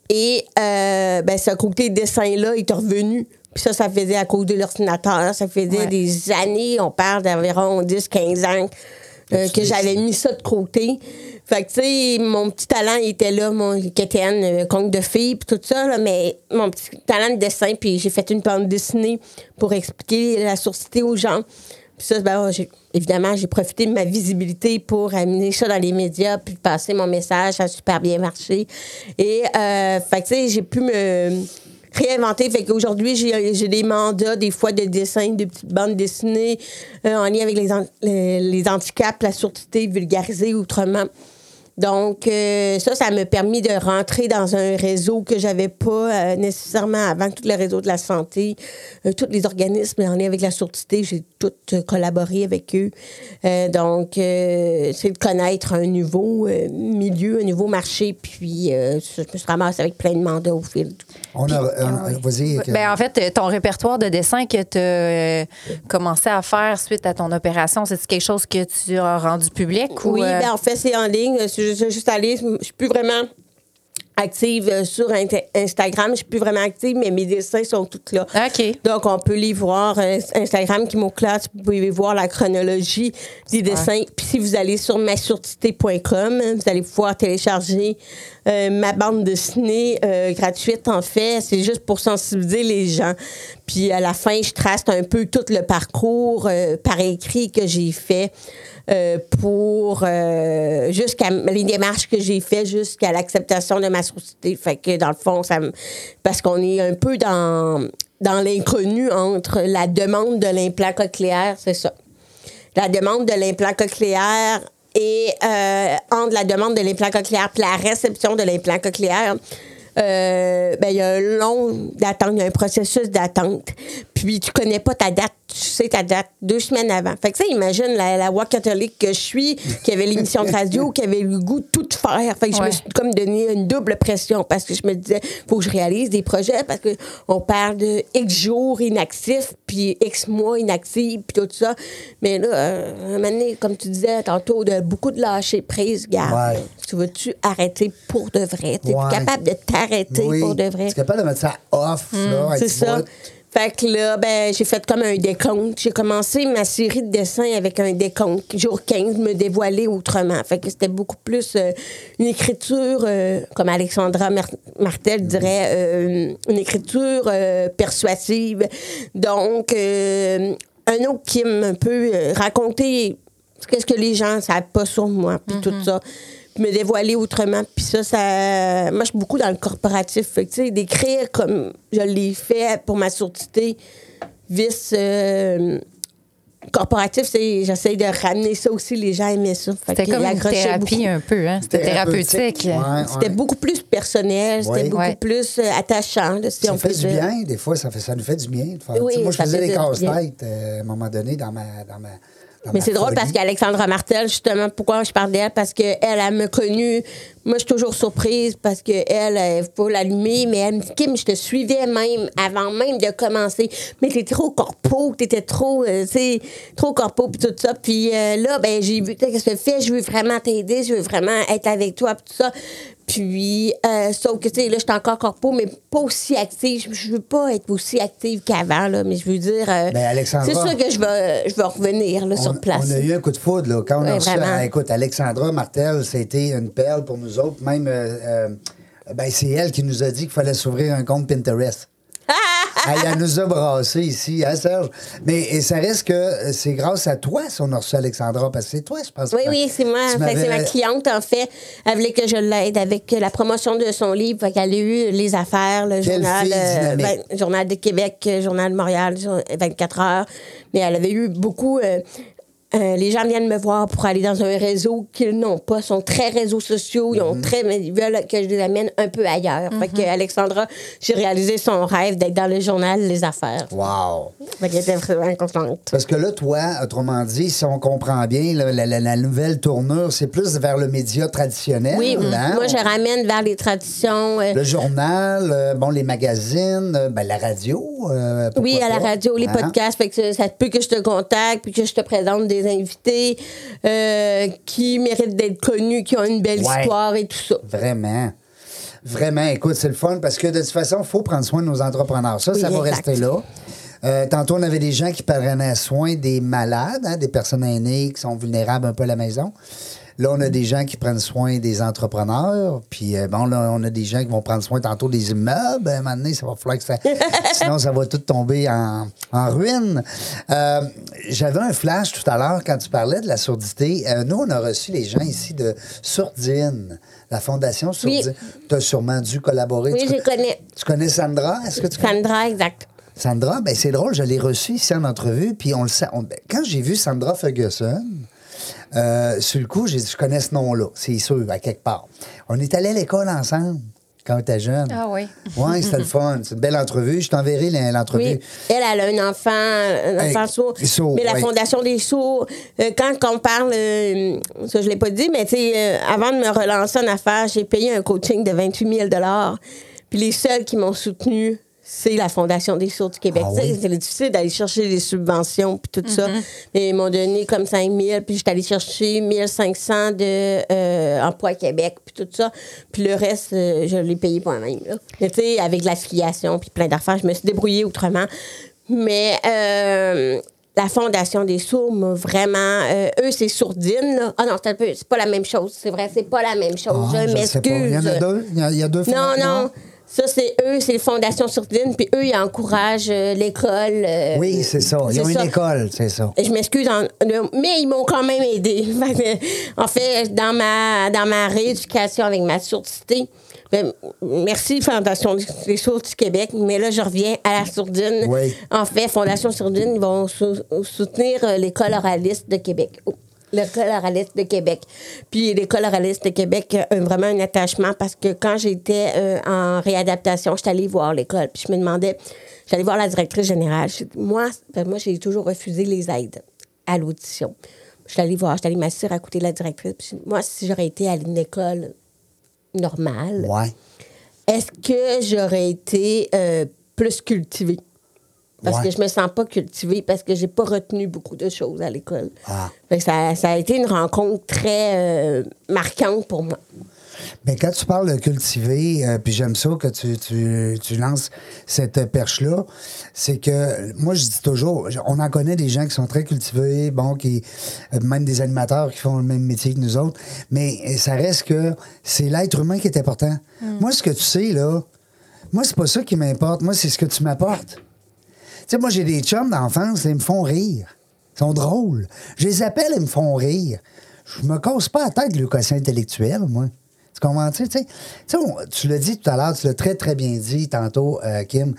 Et euh, ben, ce côté dessin-là est revenu. Puis ça, ça faisait à cause de l'ordinateur. Ça faisait Ouais. des années, on parle d'environ 10-15 ans, euh, que j'avais mis ça de côté. Fait que, tu sais, mon petit talent il était là, mon quétaine, euh, conte de fille, puis tout ça, là, mais mon petit talent de dessin, puis j'ai fait une bande dessinée pour expliquer la sourcité aux gens. Puis ça, ben, j'ai- évidemment, j'ai profité de ma visibilité pour amener ça dans les médias, puis passer mon message. Ça a super bien marché. Et, euh, fait que, tu sais, j'ai pu me réinventé. Fait qu'aujourd'hui, j'ai des mandats, des fois de dessin, de petites bandes dessinées euh, en lien avec les, les, les handicaps, la surdité vulgarisée autrement. Donc, euh, ça, ça m'a permis de rentrer dans un réseau que j'avais pas euh, nécessairement avant, tout le réseau de la santé, euh, tous les organismes en lien avec la surdité, j'ai tout euh, collaboré avec eux. Euh, donc, euh, c'est de connaître un nouveau euh, milieu, un nouveau marché, puis euh, je me suis ramassée avec plein de mandats au fil. On a. un- Vas-y. que- Ben, en fait, ton répertoire de dessin que tu as commencé à faire suite à ton opération, c'est quelque chose que tu as rendu public? Oui, ou, euh, ben, en fait, c'est en ligne. Juste, juste aller. Je suis plus vraiment active euh, sur Instagram. Je suis plus vraiment active, mais mes dessins sont tous là. OK. Donc, on peut les voir. euh, Instagram qui classe, vous pouvez voir la chronologie des dessins. Puis si vous allez sur massurtité.com, vous allez pouvoir télécharger ma bande dessinée euh, gratuite, en fait. C'est juste pour sensibiliser les gens. Puis à la fin, je trace un peu tout le parcours euh, par écrit que j'ai fait. euh, pour euh, jusqu'à les démarches que j'ai fait jusqu'à l'acceptation de ma société. Fait que dans le fond, ça parce qu'on est un peu dans dans l'inconnu entre la demande de l'implant cochléaire, c'est ça. La demande de l'implant cochléaire et euh, entre la demande de l'implant cochléaire et la réception de l'implant cochléaire, euh, ben, il y a un long d'attente, il y a un processus d'attente. Puis tu connais pas ta date, tu sais ta date deux semaines avant. Fait que ça, imagine la, la voix catholique que je suis, qui avait l'émission de radio, qui avait le goût de tout faire. Fait que je me suis comme donné une double pression parce que je me disais, faut que je réalise des projets parce que on parle de X jours inactifs, puis X mois inactifs, puis tout ça. Mais là, euh, un moment donné, comme tu disais tantôt, de beaucoup de lâcher prise, garde. Ouais. Tu veux-tu arrêter pour de vrai? Tu es Ouais. capable de t'arrêter Oui. pour de vrai? Tu capable de mettre ça off, là, un C'est ça. Fait que là, ben, j'ai fait comme un décompte. J'ai commencé ma série de dessins avec un décompte. Jour 15, me dévoiler autrement. Fait que c'était beaucoup plus euh, une écriture, euh, comme Alexandra Mar- Martel dirait, euh, une écriture euh, persuasive. Donc, euh, un autre qui m'a un peu euh, raconté qu'est-ce que les gens ne savent pas sur moi, puis tout ça. Puis me dévoiler autrement. Puis ça, ça. Moi, je suis beaucoup dans le corporatif. Fait que, tu sais, d'écrire comme je l'ai fait pour ma surdité, vice. euh, corporatif, c'est j'essaie de ramener ça aussi. Les gens aimaient ça. Fait C'était comme une thérapie beaucoup. un peu, hein? C'était thérapeutique. Ouais, C'était ouais. beaucoup plus personnel, c'était beaucoup Ouais. plus euh, attachant. là, si Ça on fait du dire. bien, des fois, ça, fait, ça nous fait du bien. de faire- Oui, moi, je faisais des casse-têtes euh, à un moment donné dans ma. Dans ma Mais ma c'est drôle parce qu'Alexandra Martel, justement, pourquoi je parle d'elle? Parce qu'elle, elle me connue. Moi, je suis toujours surprise parce qu'elle, elle faut l'allumer, mais elle me dit, Kim, je te suivais même avant même de commencer. Mais t'étais trop corpo, t'étais trop, euh, tu sais, trop corpo, puis tout ça. Puis euh, là, ben, j'ai vu, qu'est-ce que tu fais? Je veux vraiment t'aider, je veux vraiment être avec toi, puis tout ça. Puis, euh, sauf que, tu sais, là, je suis encore corpo, mais pas aussi active. Je- Je veux pas être aussi active qu'avant, là, mais je veux dire. euh, Ben, Alexandra- c'est sûr que je vais, je vais revenir, là, on, sur place. on a eu un coup de foudre, là. Quand on a reçu, ah, écoute, Alexandra Martel, c'était une perle pour nous autres. Même, euh, euh, ben, c'est elle qui nous a dit qu'il fallait s'ouvrir un compte Pinterest. Ah, elle nous a brassé ici, hein, Serge? Mais et ça reste que c'est grâce à toi si on a reçu Alexandra, parce que c'est toi, je pense. Oui, que- oui, c'est moi. c'est ma cliente, en fait. Elle voulait que je l'aide avec la promotion de son livre. Fait qu'elle a eu les affaires, le Quelle journal, euh, ben, journal de Québec, euh, journal de Montréal, jour- 24 heures. Mais elle avait eu beaucoup. euh, euh, les gens viennent me voir pour aller dans un réseau qu'ils n'ont pas, Ils sont très réseaux sociaux, ils ont Mhm. très, mais ils veulent que je les amène un peu ailleurs. Fait que Alexandra, j'ai réalisé son rêve d'être dans le journal Les Affaires. Wow! Fait qu'elle était vraiment contente. Parce que là, toi, autrement dit, si on comprend bien, là, la, la- la nouvelle tournure, c'est plus vers le média traditionnel. Oui, hein? moi, je ramène vers les traditions. euh, Le journal, euh, bon, les magazines, euh, ben, la radio. euh, Oui, à la pas? radio, les Hein? podcasts. Fait que ça, ça peut que je te contacte puis que je te présente des invités euh, qui méritent d'être connus, qui ont une belle Ouais. histoire et tout ça. Vraiment. Vraiment, écoute, c'est le fun parce que de toute façon, il faut prendre soin de nos entrepreneurs. Ça, ça va exact. rester là. Euh, tantôt, on avait des gens qui prenaient soin des malades, hein, des personnes aînées qui sont vulnérables un peu à la maison. Là, on a des gens qui prennent soin des entrepreneurs. Puis, euh, bon, là, on a des gens qui vont prendre soin tantôt des immeubles. À un moment donné, ça va falloir que ça. Sinon, ça va tout tomber en, en ruine. Euh, J'avais un flash tout à l'heure quand tu parlais de la surdité. Euh, nous, on a reçu les gens ici de Sourdine, la Fondation Sourdine. Tu as sûrement dû collaborer. Oui, Tu- je connais. Tu connais Sandra? Est-ce que tu connais? Sandra, exact. Sandra, ben c'est drôle, je l'ai reçue ici en entrevue, puis on le sait. on- ben, quand j'ai vu Sandra Ferguson, euh, sur le coup, j'ai dit, je connais ce nom-là, c'est sûr, à quelque part. On est allés à l'école ensemble quand on était jeune. Ah oui. Oui, c'était le fun. C'est une belle entrevue. Je t'enverrai l'en- l'entrevue. Oui. Elle, elle a un enfant, un Hey, enfant sourd. sourd, mais la oui. Fondation des sourds, euh, quand on parle, euh, ça je l'ai pas dit, mais tu sais, euh, avant de me relancer en affaires, j'ai payé un coaching de 28 000 Puis les seuls qui m'ont soutenu, c'est la Fondation des sourds du Québec. Ah oui? C'est difficile d'aller chercher des subventions puis tout ça. Mais ils m'ont donné comme 5 000, puis j'étais allée chercher 1 500 de euh, Emploi Québec, puis tout ça. Puis le reste, euh, je l'ai payé moi-même. tu sais, avec l'affiliation puis plein d'affaires, je me suis débrouillée autrement. Mais euh, la Fondation des sourds m'a vraiment... euh, eux, c'est sourdine. là. Ah non, c'est un peu... C'est pas la même chose. C'est vrai, c'est pas la même chose. Ah, je je sais pas. Il y en a m'excuse. deux. Il y a, il y a deux Non, fondations. non. Ça, c'est eux, c'est Fondation Sourdine, puis eux, ils encouragent euh, l'école. euh, Oui, c'est ça. Ils ont une ça. école, c'est ça. Je m'excuse, en- de- mais ils m'ont quand même aidé. En fait, dans ma, dans ma rééducation avec ma surdité, ben, merci Fondation des sourds du Québec, mais là, je reviens à la sourdine. Oui. En fait, Fondation Sourdine, ils vont sou- soutenir euh, l'école oraliste de Québec. Oh, L'école oraliste de Québec. Puis l'école oraliste de Québec a vraiment un attachement parce que quand j'étais euh, en réadaptation, j'étais allée voir l'école. Puis je me demandais, j'allais voir la directrice générale. Moi, ben, moi j'ai toujours refusé les aides à l'audition. Je suis allée voir, je suis allée m'asseoir à côté de la directrice. Puis moi, si j'aurais été à une école normale, Ouais. est-ce que j'aurais été euh, plus cultivée? Parce Ouais. que je me sens pas cultivée, parce que j'ai pas retenu beaucoup de choses à l'école. Ah. Ça, ça a été une rencontre très euh, marquante pour moi. Mais quand tu parles de cultiver, euh, puis j'aime ça que tu, tu, tu lances cette perche-là, c'est que moi, je dis toujours, on en connaît des gens qui sont très cultivés, bon, qui euh, même des animateurs qui font le même métier que nous autres, mais ça reste que c'est l'être humain qui est important. Moi, ce que tu sais, là, moi, c'est pas ça qui m'importe. Moi, c'est ce que tu m'apportes. Sais, moi, j'ai des chums d'enfance, ils me font rire. Ils sont drôles. Je les appelle, ils me font rire. Je me casse pas la tête le quotient intellectuel, moi. Tu comprends? Tu sais, tu l'as dit tout à l'heure, tu l'as très, très bien dit tantôt, euh, Kim.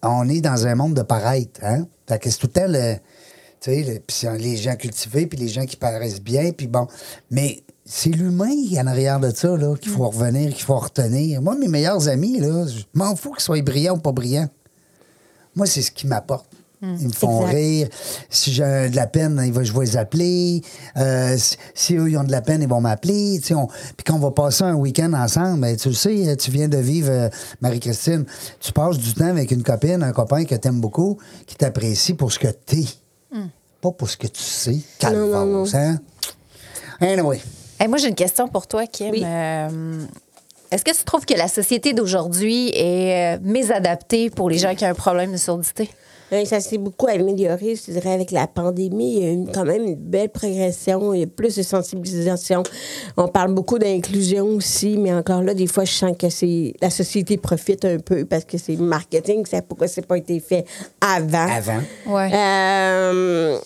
On est dans un monde de paraître, hein? Fait que c'est tout le temps le. Tu sais, le- les gens cultivés, puis les gens qui paraissent bien, puis bon. Mais c'est l'humain en arrière de ça, là, qu'il faut revenir, qu'il faut retenir. Moi, mes meilleurs amis, là, je m'en fous qu'ils soient brillants ou pas brillants. Moi, c'est ce qui m'apporte. Ils me font Exact. rire. Si j'ai de la peine, ils vont- je vais les appeler. Euh, si, si eux, ils ont de la peine, ils vont m'appeler. Tu Puis quand on va passer un week-end ensemble, ben, tu le sais, tu viens de vivre, euh, Marie-Christine, tu passes du temps avec une copine, un copain que tu aimes beaucoup, qui t'apprécie pour ce que t'es. Pas pour ce que tu sais. Calvose, hein? Anyway. Hey, moi, j'ai une question pour toi, Kim. Oui. Euh, Est-ce que tu trouves que la société d'aujourd'hui est euh, mésadaptée pour les gens qui ont un problème de surdité? Euh, Ça s'est beaucoup amélioré, je dirais, avec la pandémie. Il y a eu quand même une belle progression. Il y a plus de sensibilisation. On parle beaucoup d'inclusion aussi, mais encore là, des fois, je sens que c'est la société profite un peu parce que c'est marketing. C'est pourquoi ça n'a pas été fait avant? Avant. Ouais. Euh,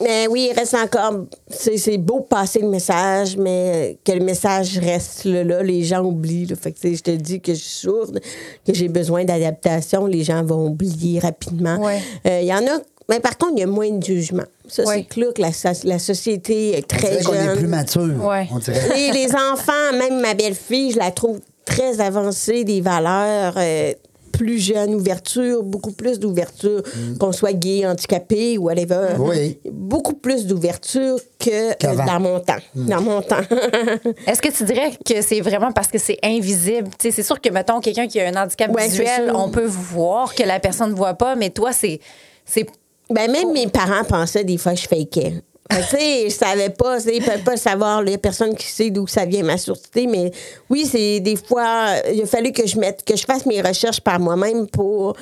mais oui, il reste encore. C'est c'est beau de passer le message, mais que le message reste là, là, les gens oublient. là. Fait que, je te dis que je suis sourde, que j'ai besoin d'adaptation, les gens vont oublier rapidement. Ouais. Euh, Il y en a. Mais par contre, il y a moins de jugement. Ça, Ouais. c'est clair que la, la société est On très qu'on est plus mature. Ouais. On dirait. Les, les enfants, même ma belle-fille, je la trouve très avancée, des valeurs euh, plus jeunes, ouverture, beaucoup plus d'ouverture, qu'on soit gay, handicapé ou whatever. Mm. Oui. Beaucoup plus d'ouverture que Qu'avant. Mm. dans mon temps. Dans mon temps. Est-ce que tu dirais que c'est vraiment parce que c'est invisible? Tu sais, c'est sûr que, mettons, quelqu'un qui a un handicap Ouais, visuel, on peut voir que la personne ne voit pas, mais toi, c'est. c'est ben, même mes parents pensaient des fois que je fakais. Que, Tu sais, je savais pas, tu sais, ils peuvent pas savoir, les personnes qui savent d'où ça vient ma surdité, mais oui, c'est des fois, il a fallu que je mette, que je fasse mes recherches par moi-même pour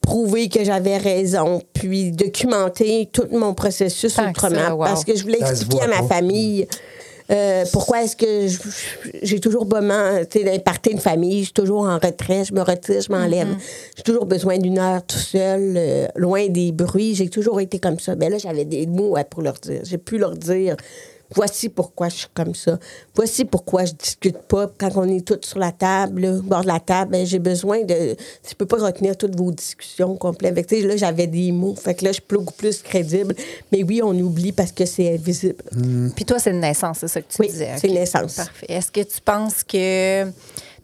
prouver que j'avais raison, puis documenter tout mon processus Tant que autrement, ça, wow. parce que je voulais Ça expliquer à ma pas. Euh, pourquoi est-ce que j'ai toujours besoin, tu sais, d'un party de famille, je suis toujours en retrait, je me retire, je m'enlève. J'ai toujours besoin d'une heure tout seul, euh, loin des bruits. J'ai toujours été comme ça. Ben là, j'avais des mots à- pour leur dire. J'ai pu leur dire. Voici pourquoi je suis comme ça. Voici pourquoi je discute pas quand on est tous sur la table, là, au bord de la table. ben, j'ai besoin de. Je peux pas retenir toutes vos discussions complètes. Fait que, tu sais, là, j'avais des mots. Fait que là, je suis beaucoup plus crédible. Mais oui, on oublie parce que c'est invisible. Puis toi, c'est une naissance, c'est ça que tu Oui, disais. c'est une naissance. Parfait. Est-ce que tu penses que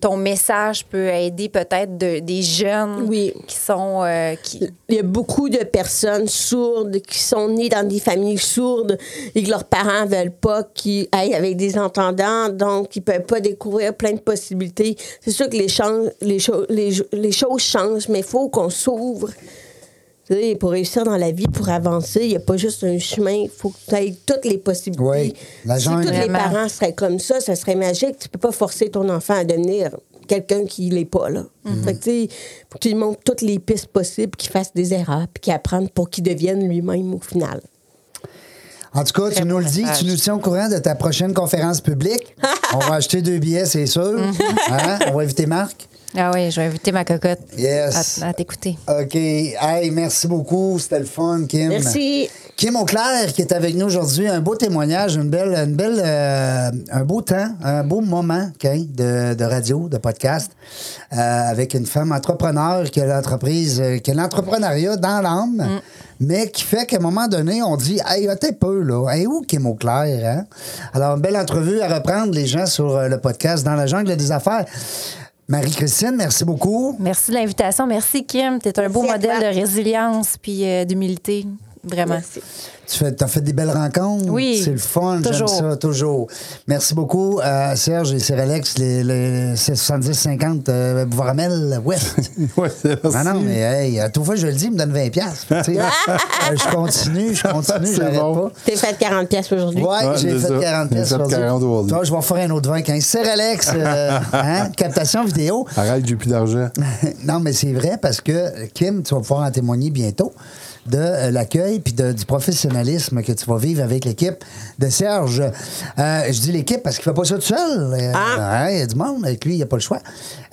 ton message peut aider peut-être de- des jeunes Oui. qui sont. euh, qui... Il y a beaucoup de personnes sourdes qui sont nées dans des familles sourdes et que leurs parents veulent pas qu'ils aillent avec des entendants, donc ils peuvent pas découvrir plein de possibilités. C'est sûr que les, les, cho- les, les choses changent, mais il faut qu'on s'ouvre. Pour réussir dans la vie, pour avancer, il n'y a pas juste un chemin, il faut que tu aies toutes les possibilités. Oui, la si tous les parents seraient comme ça, ça serait magique. Tu peux pas forcer ton enfant à devenir quelqu'un qui l'est pas. Là. Fait que, tu sais, faut que tu lui montres toutes les pistes possibles, qu'il fasse des erreurs, puis qu'il apprenne pour qu'il devienne lui-même au final. En tout cas, tu nous le dis, tu nous tiens au courant de ta prochaine conférence publique. On va acheter deux billets, c'est sûr. Hein? On va inviter Marc. Ah oui, je vais inviter ma cocotte Yes. à, à t'écouter. OK. Hey, merci beaucoup. C'était le fun, Kim. Merci. Kim Auclair qui est avec nous aujourd'hui. Un beau témoignage, une belle, une belle, euh, un beau temps, un beau moment OK, de, de radio, de podcast, euh, avec une femme entrepreneur qui a l'entreprise, euh, qui a l'entrepreneuriat dans l'âme, mais qui fait qu'à un moment donné, on dit Hey, un peu, là. Hey, où Kim Auclair? Hein? Alors, une belle entrevue à reprendre les gens sur le podcast Dans la jungle des affaires. Marie-Christine, merci beaucoup. Merci de l'invitation. Merci, Kim. Tu es un beau modèle de résilience puis euh, d'humilité. Vraiment. Merci. Tu fais, as fait des belles rencontres. Oui, C'est le fun, j'aime toujours. ça, toujours. Merci beaucoup à Serge et Cyralex, les, les 70-50 euh, Bouvramel Ouest. Ouais, c'est non, non, mais hey, à toute fois je le dis, il me donne 20 piastres. Tu sais, euh, je continue, je continue, j'arrête bon. pas. T'es fait 40 pièces aujourd'hui. Ouais, Ouais, j'ai fait ça. 40 J'ai pièces fait aujourd'hui. 40 aujourd'hui. Toi, je vais faire un autre 20 15. Cyralex, euh, hein, captation vidéo. Arrête, j'ai plus d'argent. non, mais c'est vrai parce que, Kim, tu vas pouvoir en témoigner bientôt de l'accueil puis de- du professionnalisme que tu vas vivre avec l'équipe de Serge. Euh, je dis l'équipe parce qu'il ne fait pas ça tout seul. Euh, Ah. Il y a du monde avec lui, il n'y a pas le choix.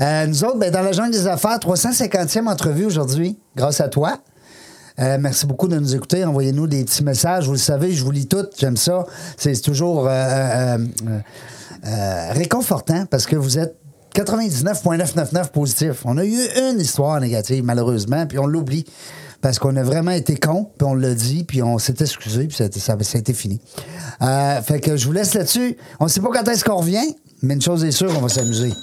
Euh, nous autres, ben, dans la jungle des affaires, 350e entrevue aujourd'hui, grâce à toi. Euh, merci beaucoup de nous écouter. Envoyez-nous des petits messages. Vous le savez, je vous lis toutes. J'aime ça. C'est toujours euh, euh, réconfortant parce que vous êtes 99,999 positif. On a eu une histoire négative, malheureusement, puis on l'oublie. Parce qu'on a vraiment été con, puis on l'a dit, puis on s'est excusé, puis ça, ça, ça a été fini. Euh, fait que je vous laisse là-dessus. On ne sait pas quand est-ce qu'on revient, mais une chose est sûre, on va s'amuser.